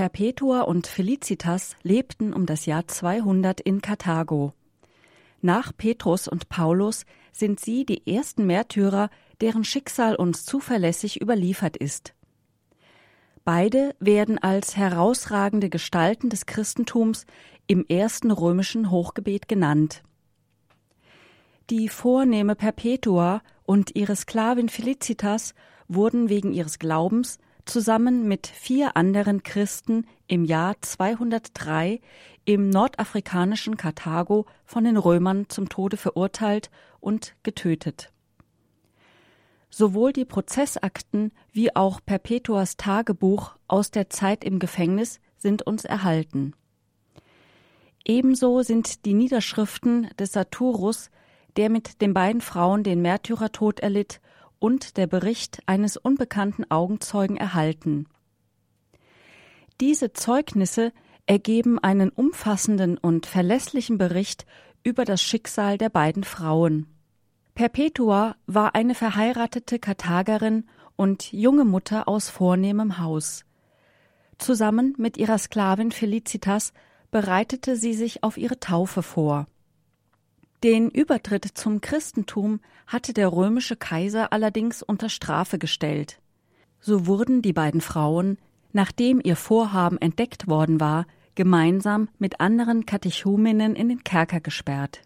Perpetua und Felicitas lebten um das Jahr 200 in Karthago. Nach Petrus und Paulus sind sie die ersten Märtyrer, deren Schicksal uns zuverlässig überliefert ist. Beide werden als herausragende Gestalten des Christentums im ersten römischen Hochgebet genannt. Die vornehme Perpetua und ihre Sklavin Felicitas wurden wegen ihres Glaubens zusammen mit vier anderen Christen im Jahr 203 im nordafrikanischen Karthago von den Römern zum Tode verurteilt und getötet. Sowohl die Prozessakten wie auch Perpetuas Tagebuch aus der Zeit im Gefängnis sind uns erhalten. Ebenso sind die Niederschriften des Saturus, der mit den beiden Frauen den Märtyrertod erlitt, und der Bericht eines unbekannten Augenzeugen erhalten. Diese Zeugnisse ergeben einen umfassenden und verlässlichen Bericht über das Schicksal der beiden Frauen. Perpetua war eine verheiratete Karthagerin und junge Mutter aus vornehmem Haus. Zusammen mit ihrer Sklavin Felicitas bereitete sie sich auf ihre Taufe vor. Den Übertritt zum Christentum hatte der römische Kaiser allerdings unter Strafe gestellt. So wurden die beiden Frauen, nachdem ihr Vorhaben entdeckt worden war, gemeinsam mit anderen Katechumenen in den Kerker gesperrt.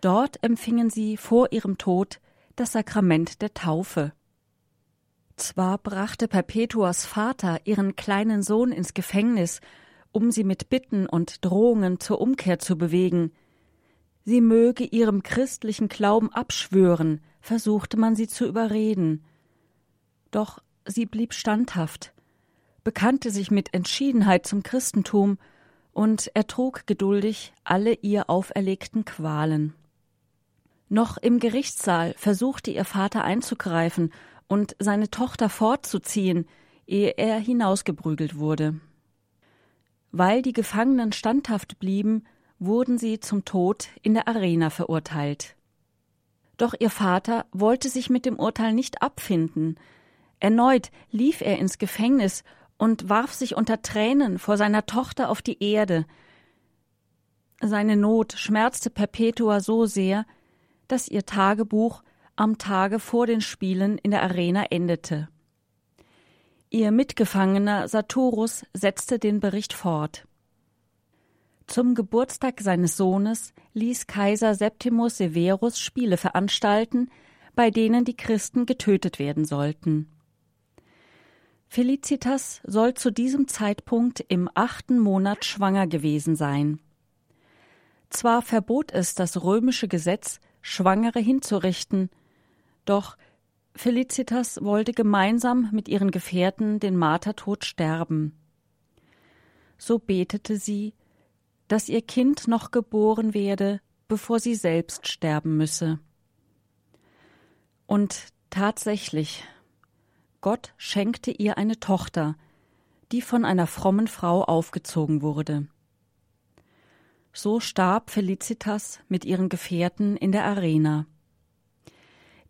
Dort empfingen sie vor ihrem Tod das Sakrament der Taufe. Zwar brachte Perpetuas Vater ihren kleinen Sohn ins Gefängnis, um sie mit Bitten und Drohungen zur Umkehr zu bewegen, sie möge ihrem christlichen Glauben abschwören, versuchte man sie zu überreden. Doch sie blieb standhaft, bekannte sich mit Entschiedenheit zum Christentum und ertrug geduldig alle ihr auferlegten Qualen. Noch im Gerichtssaal versuchte ihr Vater einzugreifen und seine Tochter fortzuziehen, ehe er hinausgeprügelt wurde. Weil die Gefangenen standhaft blieben, wurden sie zum Tod in der Arena verurteilt. Doch ihr Vater wollte sich mit dem Urteil nicht abfinden. Erneut lief er ins Gefängnis und warf sich unter Tränen vor seiner Tochter auf die Erde. Seine Not schmerzte Perpetua so sehr, dass ihr Tagebuch am Tage vor den Spielen in der Arena endete. Ihr Mitgefangener Saturus setzte den Bericht fort. Zum Geburtstag seines Sohnes ließ Kaiser Septimus Severus Spiele veranstalten, bei denen die Christen getötet werden sollten. Felicitas soll zu diesem Zeitpunkt im achten Monat schwanger gewesen sein. Zwar verbot es das römische Gesetz, Schwangere hinzurichten, doch Felicitas wollte gemeinsam mit ihren Gefährten den Martertod sterben. So betete sie, dass ihr Kind noch geboren werde, bevor sie selbst sterben müsse. Und tatsächlich, Gott schenkte ihr eine Tochter, die von einer frommen Frau aufgezogen wurde. So starb Felicitas mit ihren Gefährten in der Arena.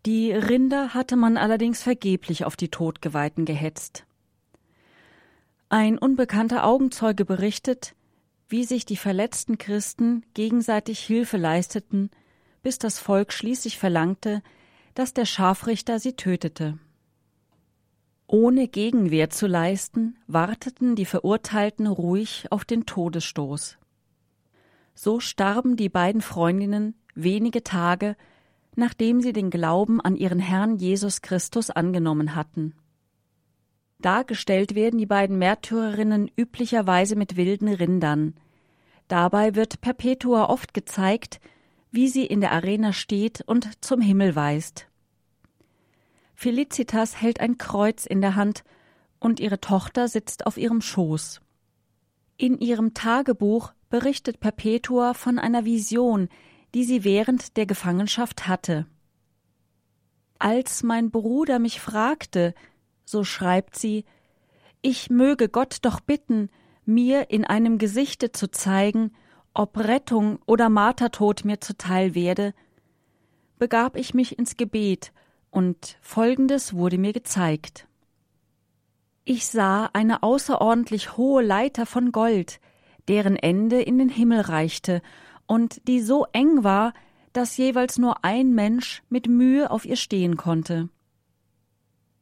Die Rinder hatte man allerdings vergeblich auf die Todgeweihten gehetzt. Ein unbekannter Augenzeuge berichtet, wie sich die verletzten Christen gegenseitig Hilfe leisteten, bis das Volk schließlich verlangte, dass der Scharfrichter sie tötete. Ohne Gegenwehr zu leisten, warteten die Verurteilten ruhig auf den Todesstoß. So starben die beiden Freundinnen wenige Tage, nachdem sie den Glauben an ihren Herrn Jesus Christus angenommen hatten. Dargestellt werden die beiden Märtyrerinnen üblicherweise mit wilden Rindern. Dabei wird Perpetua oft gezeigt, wie sie in der Arena steht und zum Himmel weist. Felicitas hält ein Kreuz in der Hand und ihre Tochter sitzt auf ihrem Schoß. In ihrem Tagebuch berichtet Perpetua von einer Vision, die sie während der Gefangenschaft hatte. Als mein Bruder mich fragte, so schreibt sie, ich möge Gott doch bitten, mir in einem Gesichte zu zeigen, ob Rettung oder Martertod mir zuteil werde, begab ich mich ins Gebet, und Folgendes wurde mir gezeigt. Ich sah eine außerordentlich hohe Leiter von Gold, deren Ende in den Himmel reichte und die so eng war, dass jeweils nur ein Mensch mit Mühe auf ihr stehen konnte.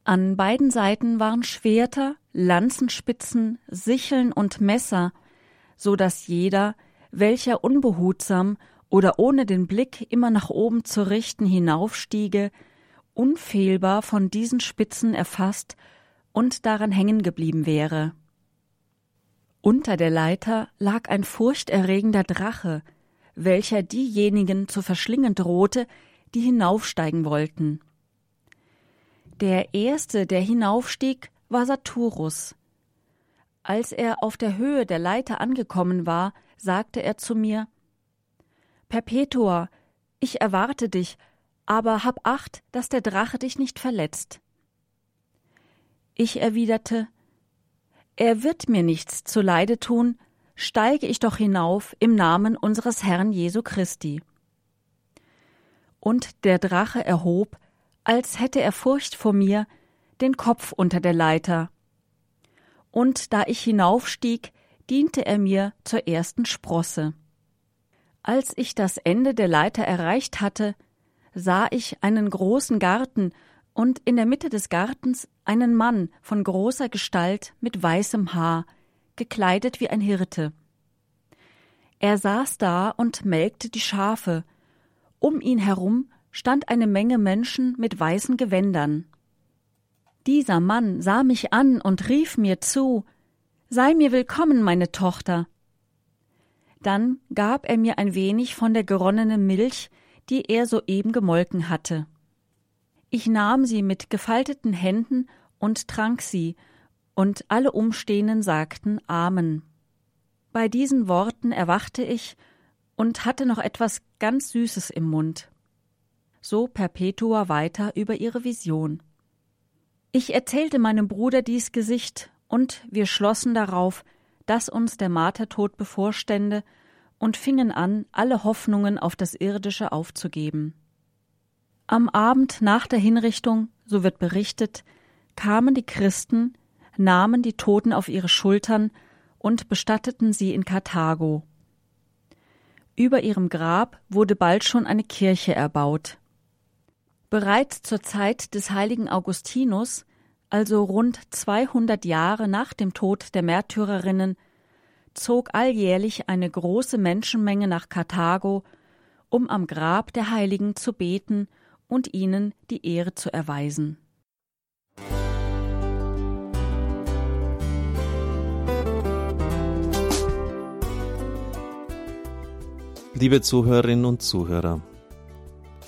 An beiden Seiten waren Schwerter, Lanzenspitzen, Sicheln und Messer, so dass jeder, welcher unbehutsam oder ohne den Blick immer nach oben zu richten hinaufstiege, unfehlbar von diesen Spitzen erfasst und daran hängen geblieben wäre. Unter der Leiter lag ein furchterregender Drache, welcher diejenigen zu verschlingen drohte, die hinaufsteigen wollten. Der erste, der hinaufstieg, war Saturus. Als er auf der Höhe der Leiter angekommen war, sagte er zu mir Perpetua, ich erwarte dich, aber hab acht, dass der Drache dich nicht verletzt. Ich erwiderte Er wird mir nichts zuleide tun, steige ich doch hinauf im Namen unseres Herrn Jesu Christi. Und der Drache erhob, als hätte er Furcht vor mir, den Kopf unter der Leiter. Und da ich hinaufstieg, diente er mir zur ersten Sprosse. Als ich das Ende der Leiter erreicht hatte, sah ich einen großen Garten und in der Mitte des Gartens einen Mann von großer Gestalt mit weißem Haar, gekleidet wie ein Hirte. Er saß da und melkte die Schafe. Um ihn herum stand eine Menge Menschen mit weißen Gewändern. Dieser Mann sah mich an und rief mir zu Sei mir willkommen, meine Tochter. Dann gab er mir ein wenig von der geronnenen Milch, die er soeben gemolken hatte. Ich nahm sie mit gefalteten Händen und trank sie, und alle Umstehenden sagten Amen. Bei diesen Worten erwachte ich und hatte noch etwas ganz Süßes im Mund. So Perpetua weiter über ihre Vision. Ich erzählte meinem Bruder dies Gesicht, und wir schlossen darauf, dass uns der Martertod bevorstände, und fingen an, alle Hoffnungen auf das Irdische aufzugeben. Am Abend nach der Hinrichtung, so wird berichtet, kamen die Christen, nahmen die Toten auf ihre Schultern und bestatteten sie in Karthago. Über ihrem Grab wurde bald schon eine Kirche erbaut. Bereits zur Zeit des heiligen Augustinus, also rund 200 Jahre nach dem Tod der Märtyrerinnen, zog alljährlich eine große Menschenmenge nach Karthago, um am Grab der Heiligen zu beten und ihnen die Ehre zu erweisen. Liebe Zuhörerinnen und Zuhörer,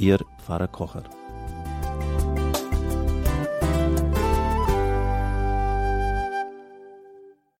Ihr Pfarrer Kocher.